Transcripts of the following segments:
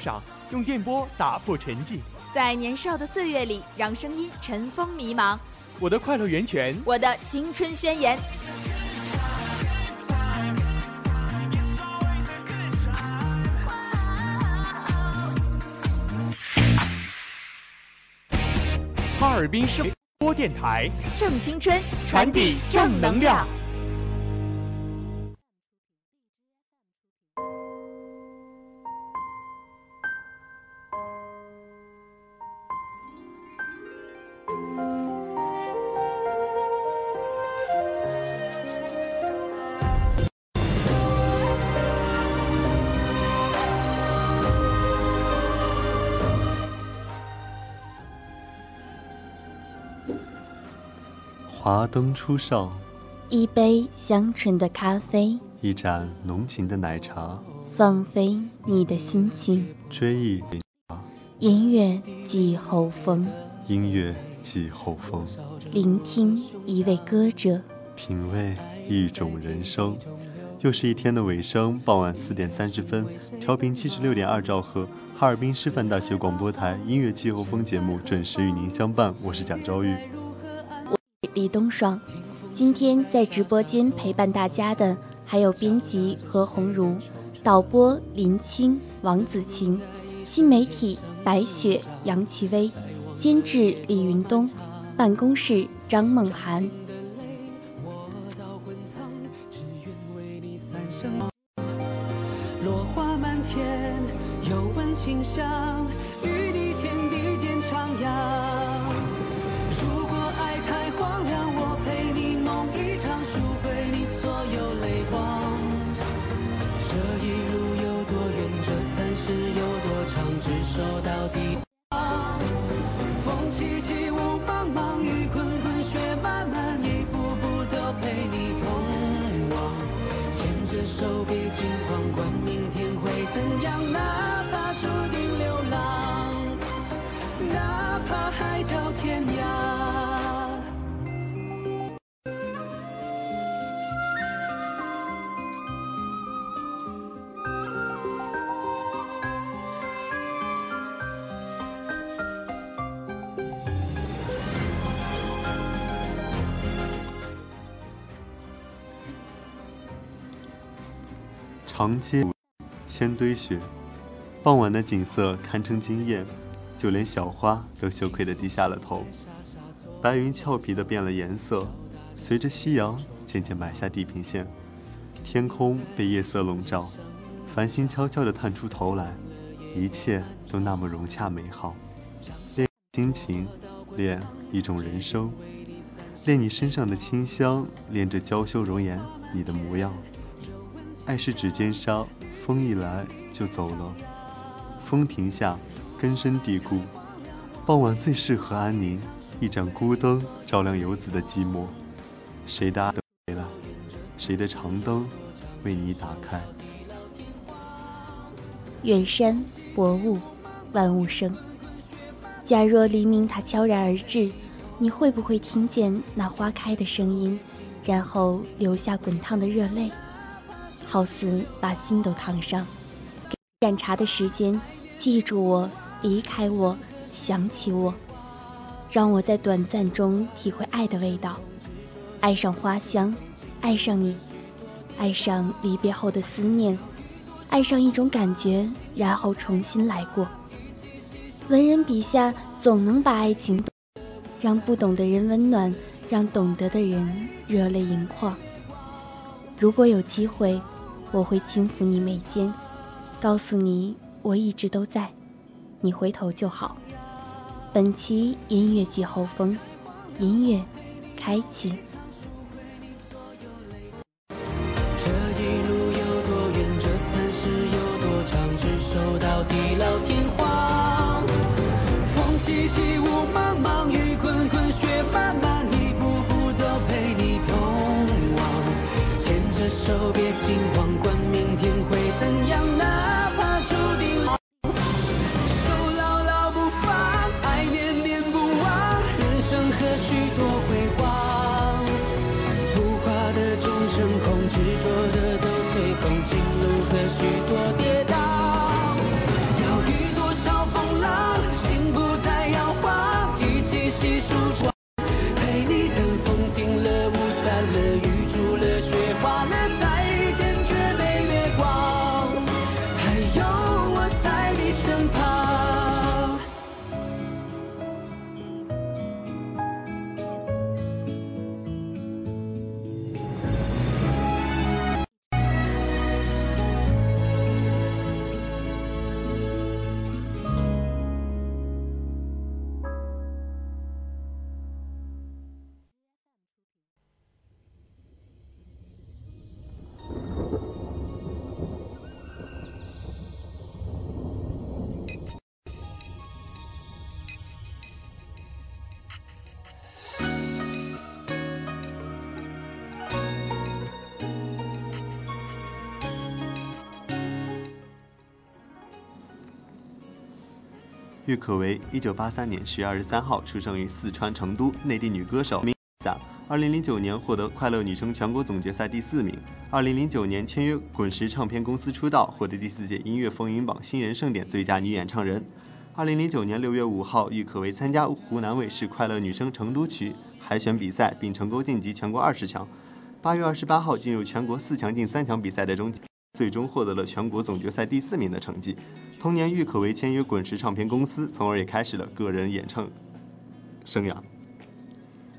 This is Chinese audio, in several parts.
上用电波打破沉寂。在年少的岁月里，让声音尘封迷茫。我的快乐源泉，我的青春宣言。哈尔滨声波电台，正青春，传递正能量。华灯初上，一杯香醇的咖啡，一盏浓情的奶茶，放飞你的心情。追忆音乐季后风，音乐季候风，聆听一位歌者，品味一种人生。又是一天的尾声，傍晚四点三十分，调频七十六点二兆赫，哈尔滨师范大学广播台音乐季候风节目准时与您相伴。我是贾昭玉，李东爽。今天在直播间陪伴大家的还有编辑何红茹、导播林青、王子晴、新媒体白雪、杨奇薇、监制李云东、办公室张梦涵。落花满天，又闻清香，长街千堆雪，傍晚的景色堪称惊艳，就连小花都羞愧地低下了头。白云俏皮地变了颜色，随着夕阳渐渐埋下地平线，天空被夜色笼罩，繁星悄悄地探出头来，一切都那么融洽美好。恋心情，恋一种人生，恋你身上的清香，恋这娇羞容颜你的模样。爱是指尖沙，风一来就走了，风停下，根深蒂固。傍晚最适合安宁，一盏孤灯照亮游子的寂寞。谁的灯回来？谁的长灯为你打开？远山薄雾，万物生。假若黎明它悄然而至，你会不会听见那花开的声音，然后流下滚烫的热泪？好似把心都烫伤。给盏茶的时间，记住我，离开我，想起我，让我在短暂中体会爱的味道，爱上花香，爱上你，爱上离别后的思念，爱上一种感觉，然后重新来过。文人笔下总能把爱情，让不懂的人温暖，让懂得的人热泪盈眶。如果有机会。我会轻抚你眉间，告诉你我一直都在，你回头就好。本期音乐季后风，音乐开启。这一路有多远？这三世有多长？执手到地老天随风，郁可唯，一九八三年十月二十三号出生于四川成都，内地女歌手。赛，二零零九年获得快乐女声全国总决赛第四名。二零零九年签约滚石唱片公司出道，获得第四届音乐风云榜新人盛典最佳女演唱人。二零零九年六月五号，郁可唯参加湖南卫视快乐女声成都区海选比赛，并成功晋级全国二十强。八月二十八号进入全国四强进三强比赛的终极。最终获得了全国总决赛第四名的成绩。同年，郁可唯签约滚石唱片公司，从而也开始了个人演唱生涯。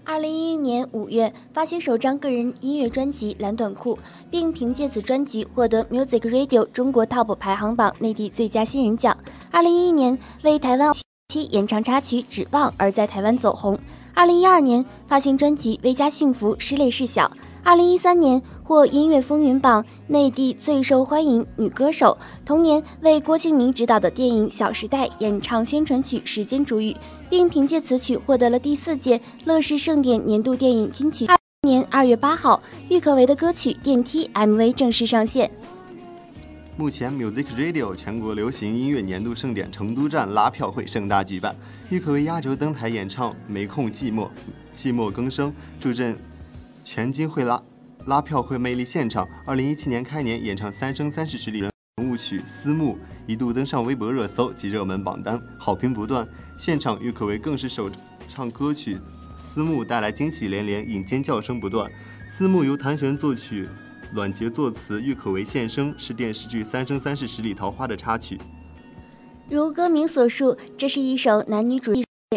二零一一年五月，发行首张个人音乐专辑《蓝短裤》，并凭借此专辑获得 Music Radio 中国 Top 排行榜内地最佳新人奖。二零一一年，为台湾期演唱插曲《指望》而在台湾走红。二零一二年，发行专辑《微加幸福》，失泪事小。二零一三年获音乐风云榜内地最受欢迎女歌手，同年为郭敬明执导的电影《小时代》演唱宣传曲《时间煮雨》，并凭借此曲获得了第四届乐视盛典年度电影金曲。二年二月八号，郁可唯的歌曲《电梯》MV 正式上线。目前，Music Radio 全国流行音乐年度盛典成都站拉票会盛大举办，郁可唯压轴登台演唱《没空寂寞》，寂寞更生，助阵。全金会拉拉票会魅力现场，二零一七年开年演唱《三生三世十里》人物曲《思慕》，一度登上微博热搜及热门榜单，好评不断。现场郁可唯更是首唱歌曲《思慕》，带来惊喜连连，引尖叫声不断。《思慕》由谭旋作曲，阮杰作词，郁可唯献声，是电视剧《三生三世十里桃花》的插曲。如歌名所述，这是一首男女主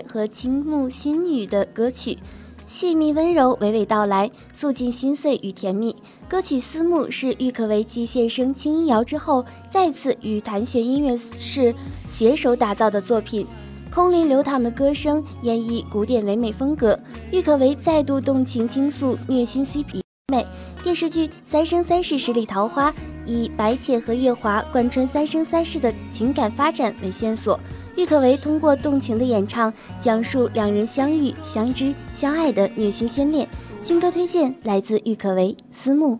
和倾慕心语的歌曲。细密温柔，娓娓道来，诉尽心碎与甜蜜。歌曲《思慕》是郁可唯继现身轻音谣之后，再次与谭旋音乐室携手打造的作品。空灵流淌的歌声演绎古典唯美风格，郁可唯再度动情倾诉虐心 CP 美。电视剧《三生三世十里桃花》以白浅和夜华贯穿三生三世的情感发展为线索。郁可唯通过动情的演唱，讲述两人相遇、相知、相爱的虐心先恋。新歌推荐来自郁可唯《思慕》。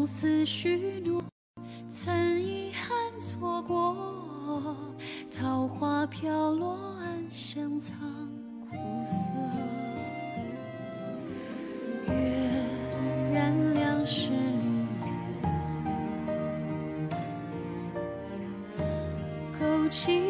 相思许诺，曾遗憾错过，桃花飘落，暗香藏苦涩，月染两世里夜色，勾起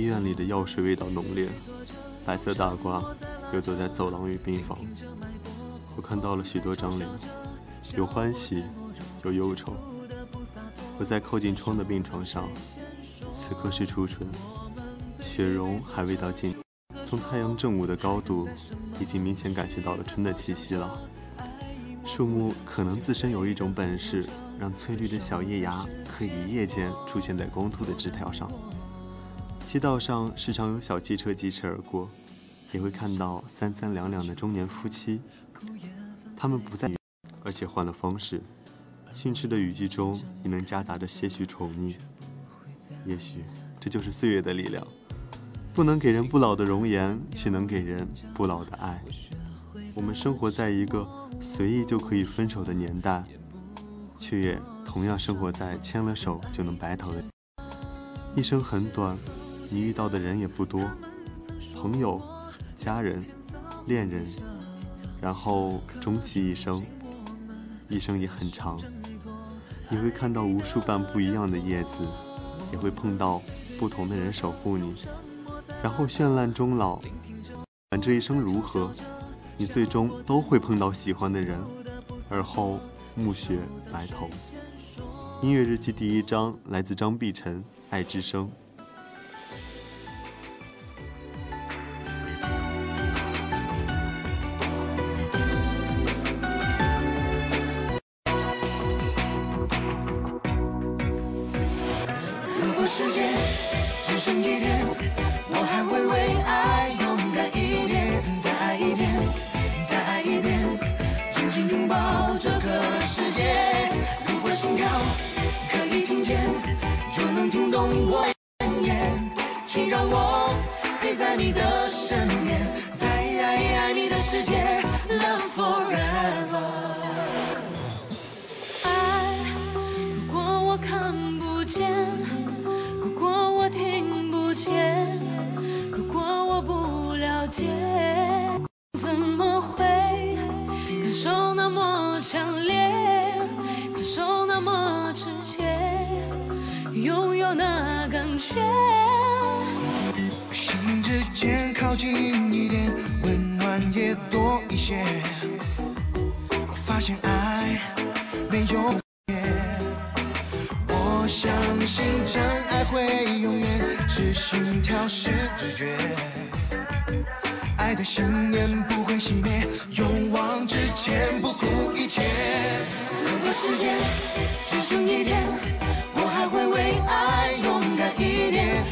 医院里的药水味道浓烈，白色大褂游走在走廊与病房。我看到了许多张脸，有欢喜，有忧愁。我在靠近窗的病床上，此刻是初春，雪融还未到尽，从太阳正午的高度，已经明显感觉到了春的气息了。树木可能自身有一种本事，让翠绿的小叶芽可以一夜间出现在光秃的枝条上。街道上时常有小汽车疾驰而过，也会看到三三两两的中年夫妻。他们不再，而且换了方式。训斥的语气中也能夹杂着些许宠溺。也许这就是岁月的力量，不能给人不老的容颜，却能给人不老的爱。我们生活在一个随意就可以分手的年代，却也同样生活在牵了手就能白头的。一生很短。你遇到的人也不多，朋友、家人、恋人，然后终其一生。一生也很长，你会看到无数瓣不一样的叶子，也会碰到不同的人守护你，然后绚烂终老。管这一生如何，你最终都会碰到喜欢的人，而后暮雪白头。音乐日记第一章来自张碧晨，《爱之声》。时间只剩一天，我还会为爱勇敢一点，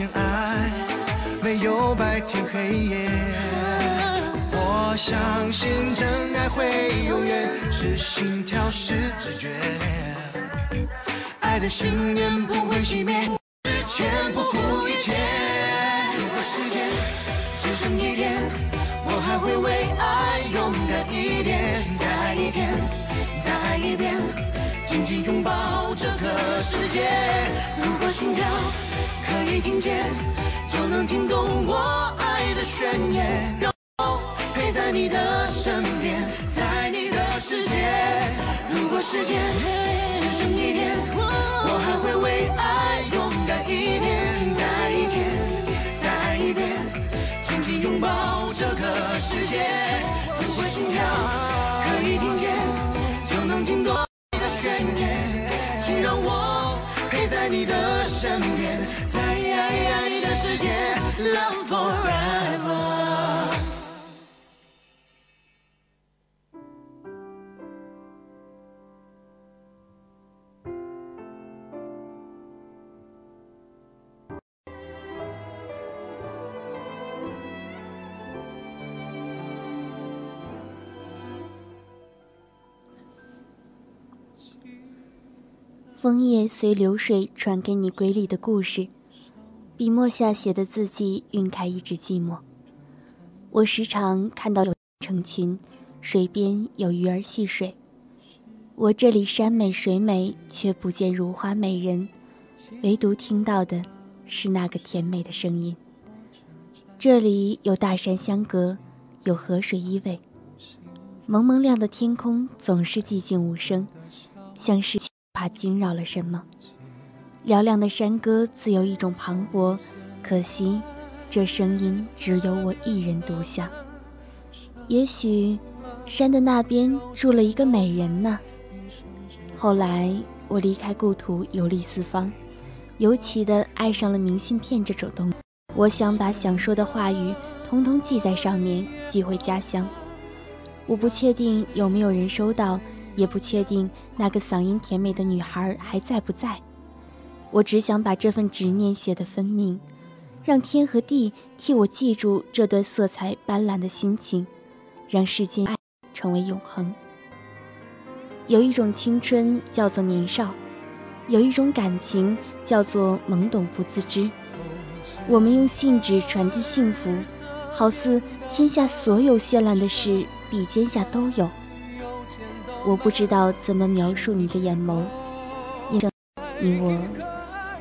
发现爱没有白天黑夜，我相信真爱会永远，是心跳是直觉，爱的信念不会熄灭，之前不顾一切。如果时间只剩一天，我还会为爱勇敢一点，再爱一天。再爱一遍，紧紧拥抱这个世界。如果心跳可以听见，就能听懂我爱的宣言。让我陪在你的身边，在你的世界。如果时间只剩一天，我还会为爱勇敢一点，再一天，再一遍，紧紧拥抱这个世界。如果心跳可以听见。就能听懂你的宣言，请让我陪在你的身边，在爱爱你的世界，Love forever。枫叶随流水传给你瑰丽的故事，笔墨下写的字迹晕开一纸寂寞。我时常看到有成群，水边有鱼儿戏水。我这里山美水美，却不见如花美人，唯独听到的是那个甜美的声音。这里有大山相隔，有河水依偎，蒙蒙亮的天空总是寂静无声，像是。怕惊扰了什么？嘹亮的山歌自有一种磅礴，可惜这声音只有我一人独享。也许山的那边住了一个美人呢。后来我离开故土，游历四方，尤其的爱上了明信片这种东西。我想把想说的话语通通记在上面，寄回家乡。我不确定有没有人收到。也不确定那个嗓音甜美的女孩还在不在。我只想把这份执念写得分明，让天和地替我记住这段色彩斑斓的心情，让世间爱成为永恒。有一种青春叫做年少，有一种感情叫做懵懂不自知。我们用信纸传递幸福，好似天下所有绚烂的事，笔尖下都有。我不知道怎么描述你的眼眸，你我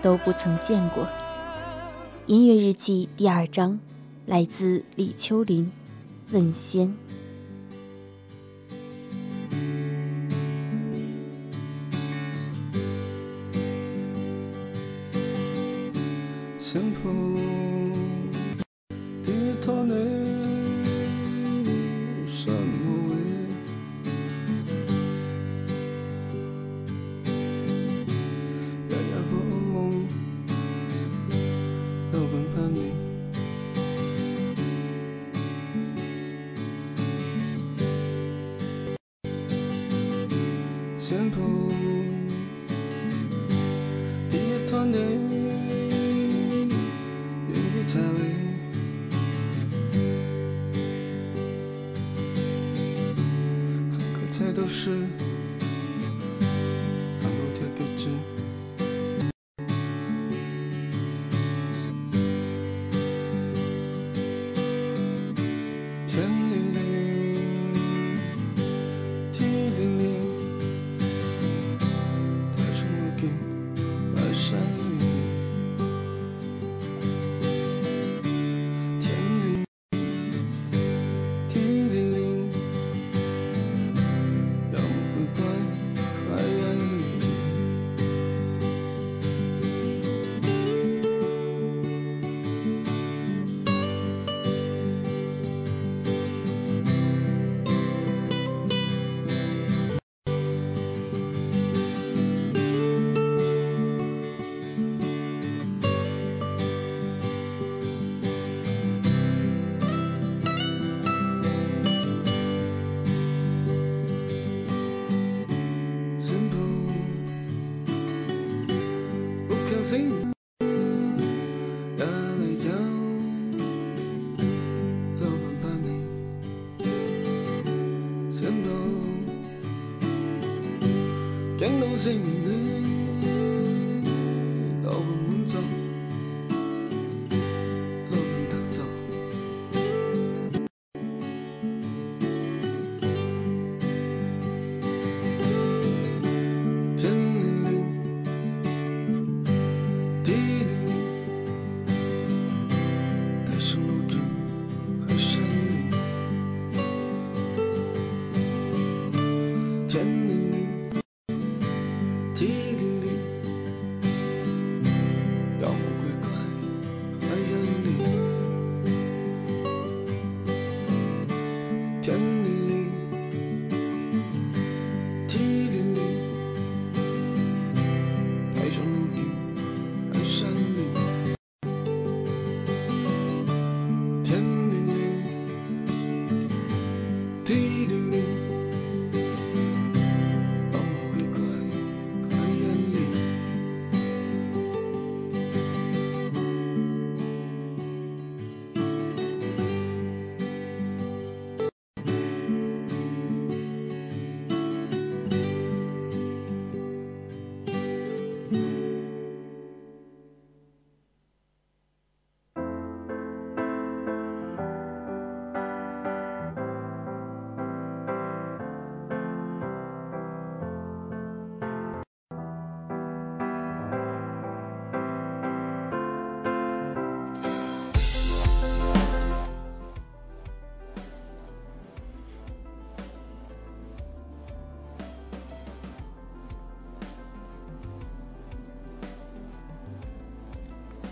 都不曾见过。音乐日记第二章来自李秋林问仙。證明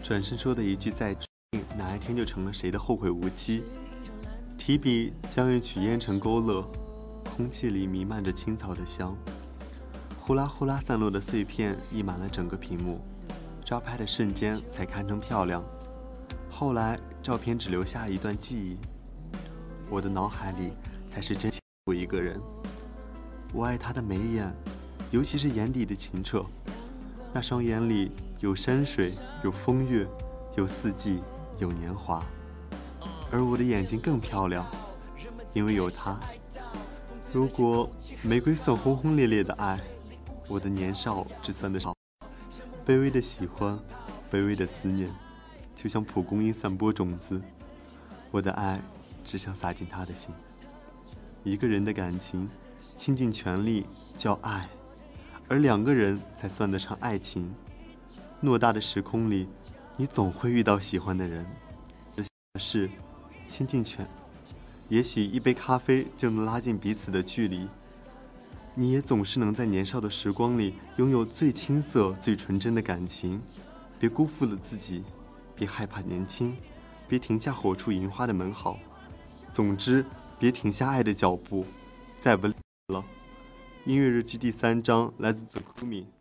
转身说的一句再见，哪一天就成了谁的后会无期。提笔将一曲烟尘勾勒，空气里弥漫着青草的香，呼啦呼啦散落的碎片溢满了整个屏幕，抓拍的瞬间才堪称漂亮。后来照片只留下一段记忆，我的脑海里才是真有一个人。我爱他的眉眼，尤其是眼底的清澈，那双眼里有山水，有风月，有四季，有年华。而我的眼睛更漂亮，因为有他。如果玫瑰算轰轰烈烈的爱，我的年少只算得上。卑微的喜欢，卑微的思念，就像蒲公英散播种子。我的爱只想洒进他的心。一个人的感情，倾尽全力叫爱，而两个人才算得上爱情。偌大的时空里，你总会遇到喜欢的人。是。亲近犬，也许一杯咖啡就能拉近彼此的距离。你也总是能在年少的时光里拥有最青涩、最纯真的感情。别辜负了自己，别害怕年轻，别停下火出银花的门好。总之，别停下爱的脚步。再不了，音乐日记第三章来自 The Kumi。「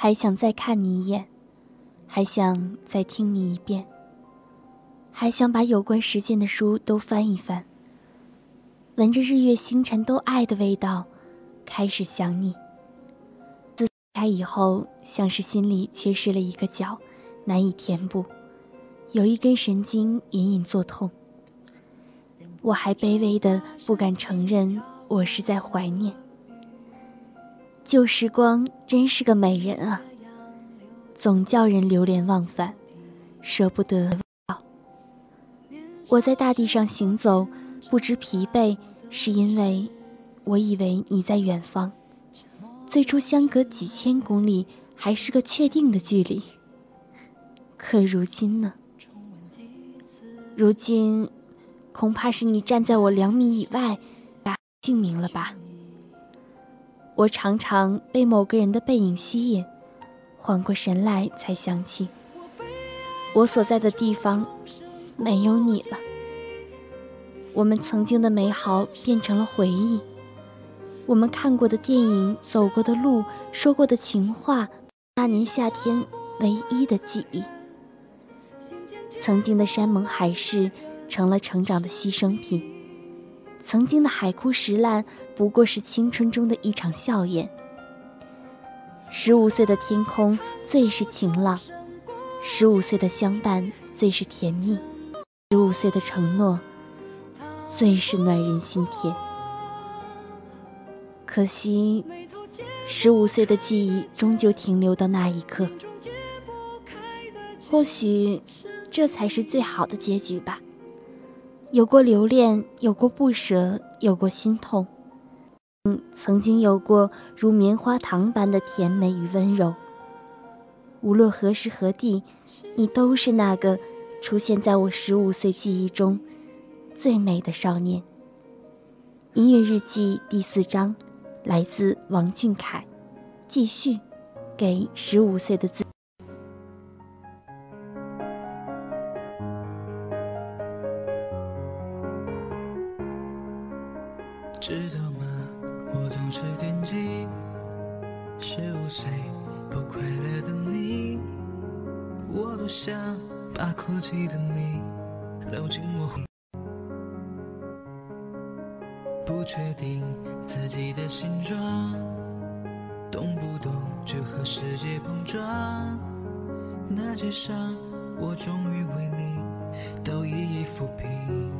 还想再看你一眼，还想再听你一遍，还想把有关时间的书都翻一翻，闻着日月星辰都爱的味道，开始想你。自开以后，像是心里缺失了一个角，难以填补，有一根神经隐隐作痛。我还卑微的不敢承认，我是在怀念。旧时光真是个美人啊，总叫人流连忘返，舍不得。我在大地上行走，不知疲惫，是因为我以为你在远方。最初相隔几千公里，还是个确定的距离。可如今呢？如今。恐怕是你站在我两米以外，把姓名了吧？我常常被某个人的背影吸引，缓过神来才想起，我所在的地方没有你了。我们曾经的美好变成了回忆，我们看过的电影、走过的路、说过的情话，那年夏天唯一的记忆。曾经的山盟海誓。成了成长的牺牲品。曾经的海枯石烂，不过是青春中的一场笑颜。十五岁的天空最是晴朗，十五岁的相伴最是甜蜜，十五岁的承诺最是暖人心田。可惜，十五岁的记忆终究停留到那一刻。或许，这才是最好的结局吧。有过留恋，有过不舍，有过心痛，嗯，曾经有过如棉花糖般的甜美与温柔。无论何时何地，你都是那个出现在我十五岁记忆中最美的少年。音乐日记第四章，来自王俊凯，继续，给十五岁的自。把哭泣的你搂进我。不确定自己的形状，动不动就和世界碰撞。那些伤，我终于为你都一一抚平。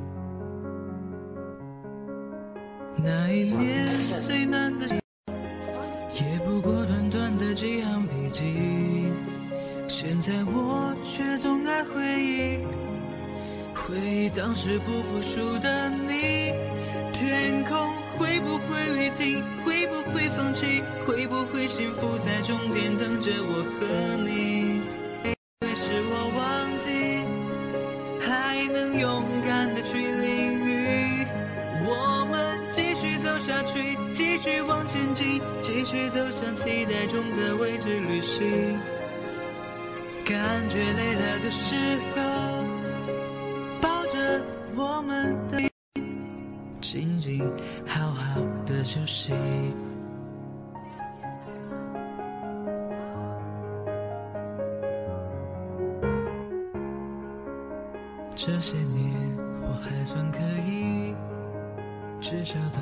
那一年最难的，也不过短短的几行笔记。现在我却总爱回忆，回忆当时不服输的你。天空会不会雨停？会不会放弃？会不会幸福在终点等着我和你？会是我忘记，还能勇敢的去淋雨。我们。继续走下去，继续往前进，继续走向期待中的未知旅行。感觉累了的时候，好好的休息。这些年我还算可以。至少都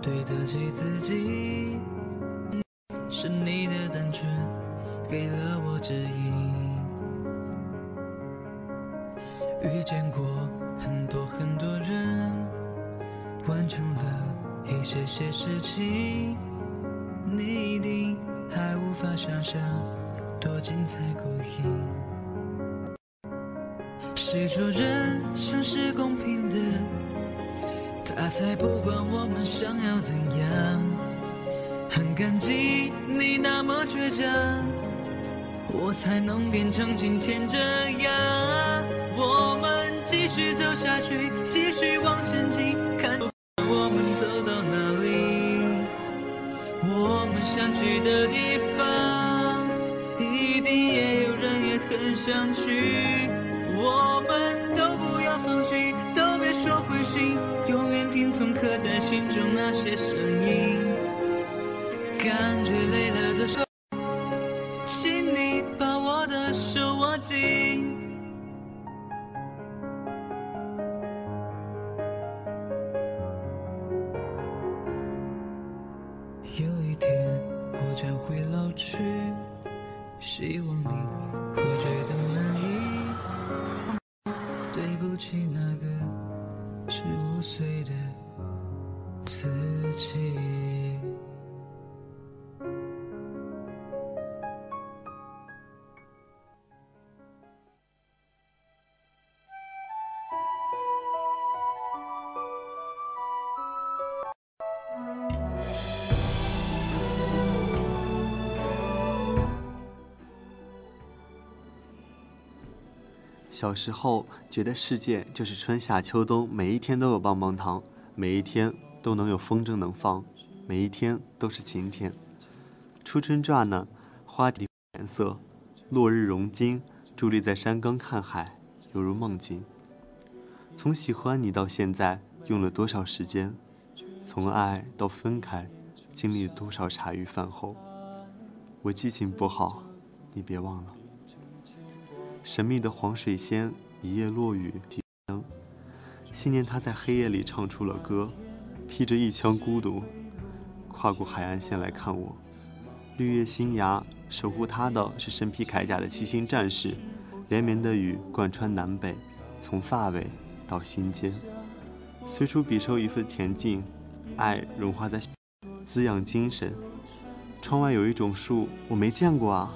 对得起自己，是你的单纯给了我指引。遇见过很多很多人，成了一些些事情，你一定还无法想象多精彩过瘾。谁说人生是公平的？他才不管我们想要怎样，很感激你那么倔强，我才能变成今天这样。我们继续走下去，继续往前进，想去的地方，一定也有人也很想去。我们都不要放弃，都别说灰心。永远听从刻在心中那些声音，感觉累了的时小时候觉得世界就是春夏秋冬，每一天都有棒棒糖，每一天都能有风筝能放，每一天都是晴天。初春乍暖，花底颜色，落日融金，伫立在山岗看海，犹如梦境。从喜欢你到现在，用了多少时间？从爱到分开，经历了多少茶余饭后？我记性不好，你别忘了。神秘的黄水仙，一夜落雨几声。信念他在黑夜里唱出了歌，披着一腔孤独，跨过海岸线来看我。绿叶新芽，守护他的是身披铠甲的七星战士。连绵的雨贯穿南北，从发尾到心间。随处比收一份恬静，爱融化在滋养精神。窗外有一种树，我没见过啊，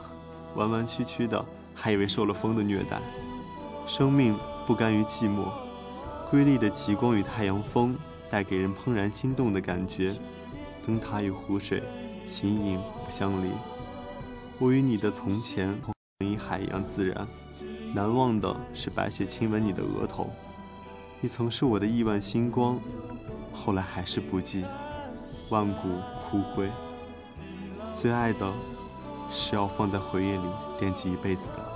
弯弯曲曲的。还以为受了风的虐待，生命不甘于寂寞，瑰丽的极光与太阳风带给人怦然心动的感觉，灯塔与湖水，形影不相离。我与你的从前，同一海一样自然。难忘的是白雪亲吻你的额头，你曾是我的亿万星光，后来还是不济，万古枯灰。最爱的，是要放在回忆里惦记一辈子的。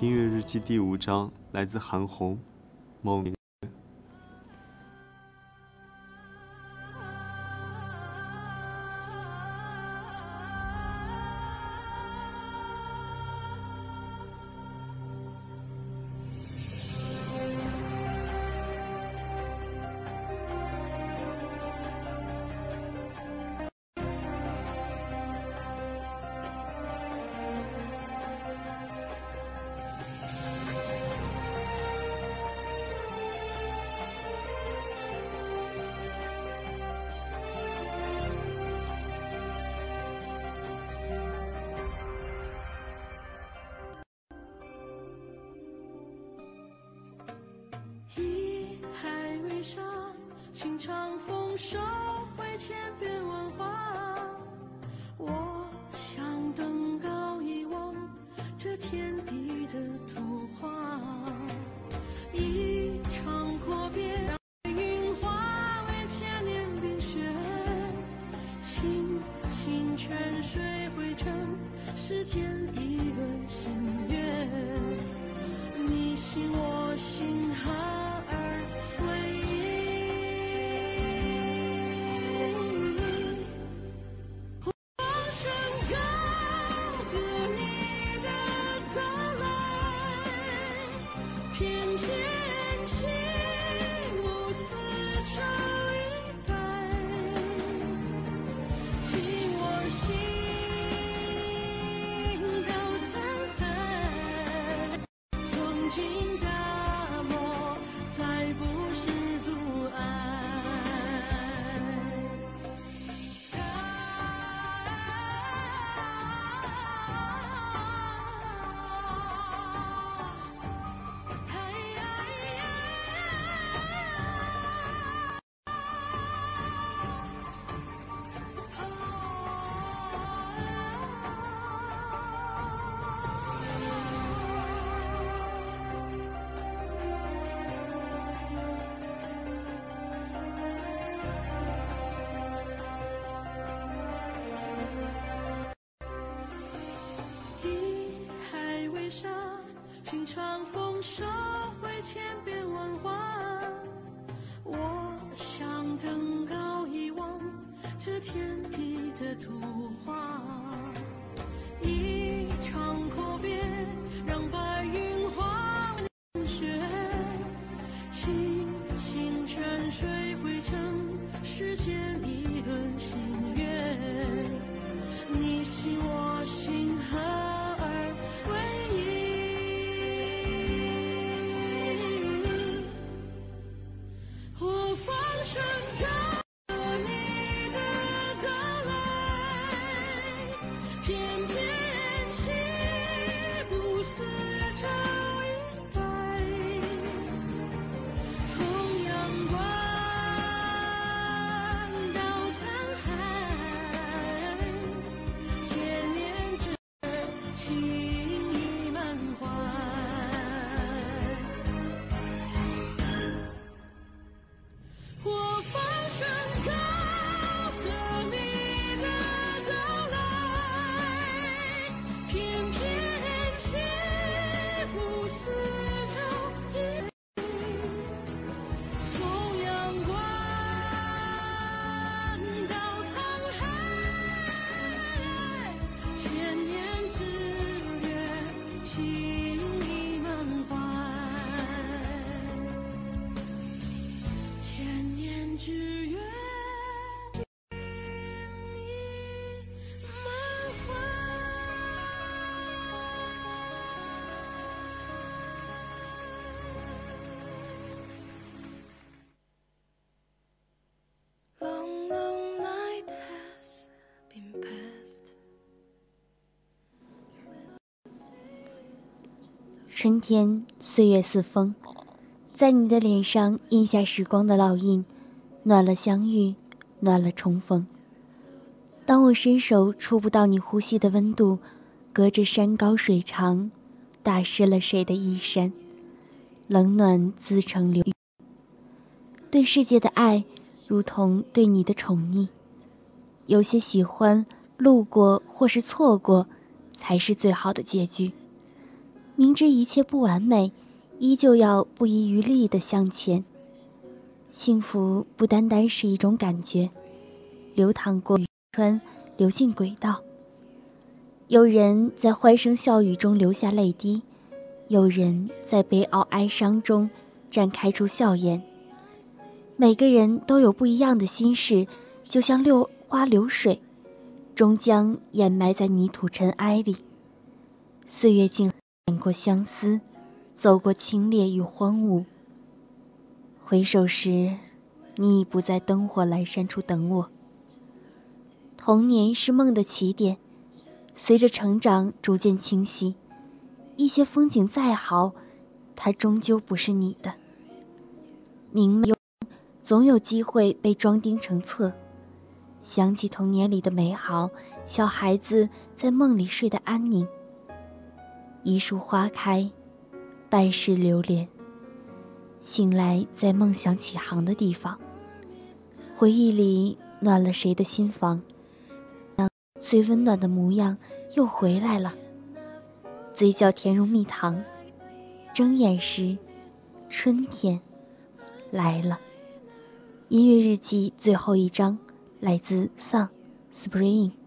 音乐日记第五章来自韩红，梦。春天，岁月似风，在你的脸上印下时光的烙印，暖了相遇，暖了重逢。当我伸手触不到你呼吸的温度，隔着山高水长，打湿了谁的衣衫，冷暖自成流。对世界的爱，如同对你的宠溺。有些喜欢，路过或是错过，才是最好的结局。明知一切不完美，依旧要不遗余力地向前。幸福不单单是一种感觉，流淌过川，流进轨道。有人在欢声笑语中流下泪滴，有人在悲傲哀伤中绽开出笑颜。每个人都有不一样的心事，就像六。花流水，终将掩埋在泥土尘埃里。岁月静，过相思，走过清冽与荒芜。回首时，你已不在灯火阑珊处等我。童年是梦的起点，随着成长逐渐清晰。一些风景再好，它终究不是你的。明媚，总有机会被装订成册。想起童年里的美好，小孩子在梦里睡得安宁。一树花开，半世流连。醒来在梦想起航的地方，回忆里暖了谁的心房？最温暖的模样又回来了，嘴角甜如蜜糖。睁眼时，春天来了。音乐日记最后一章。来自 Song Spring。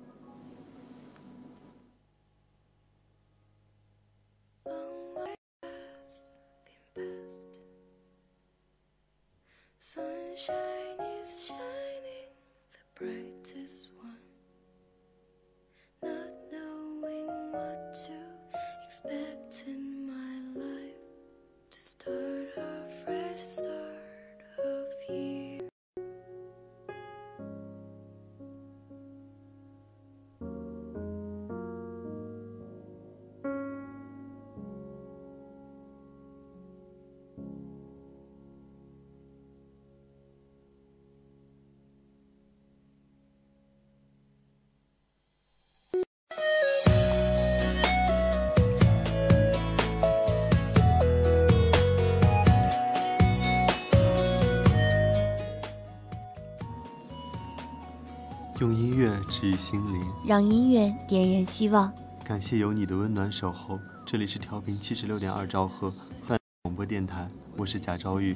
Sunshine is shining, the brightest 用音乐治愈心灵，让音乐点燃希望。感谢有你的温暖守候。这里是调频七十六点二兆赫半广播电台，我是贾昭玉。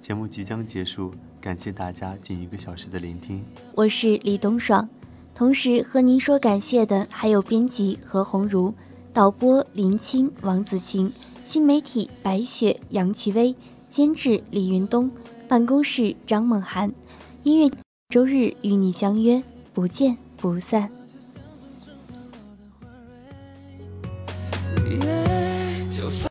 节目即将结束，感谢大家近一个小时的聆听。我是李东爽，同时和您说感谢的还有编辑何鸿儒、导播林青、王子晴、新媒体白雪、杨奇薇、监制李云东、办公室张梦涵。音乐周日与你相约，不见不散。